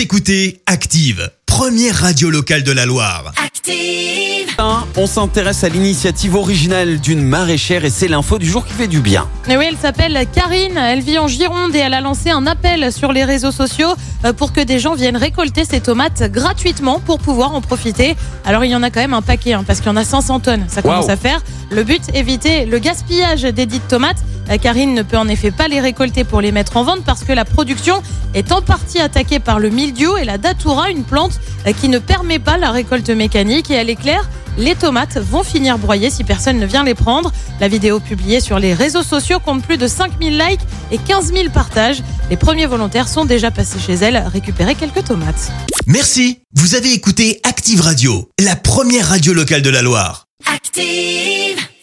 Vous écoutez Active, première radio locale de la Loire. Active. On s'intéresse à l'initiative originale d'une maraîchère et c'est l'info du jour qui fait du bien. Et oui, elle s'appelle Karine, elle vit en Gironde et elle a lancé un appel sur les réseaux sociaux euh, pour que des gens viennent récolter ces tomates gratuitement pour pouvoir en profiter. Alors il y en a quand même un paquet hein, parce qu'il y en a 500 tonnes, ça commence à faire. Le but, éviter le gaspillage des dites tomates. Karine ne peut en effet pas les récolter pour les mettre en vente parce que la production est en partie attaquée par le mildiou et la datura, une plante euh, qui ne permet pas la récolte mécanique et elle est claire. Les tomates vont finir broyées si personne ne vient les prendre. La vidéo publiée sur les réseaux sociaux compte plus de 5000 likes et 15 000 partages. Les premiers volontaires sont déjà passés chez elle récupérer quelques tomates. Merci. Vous avez écouté Active Radio, la première radio locale de la Loire. Active.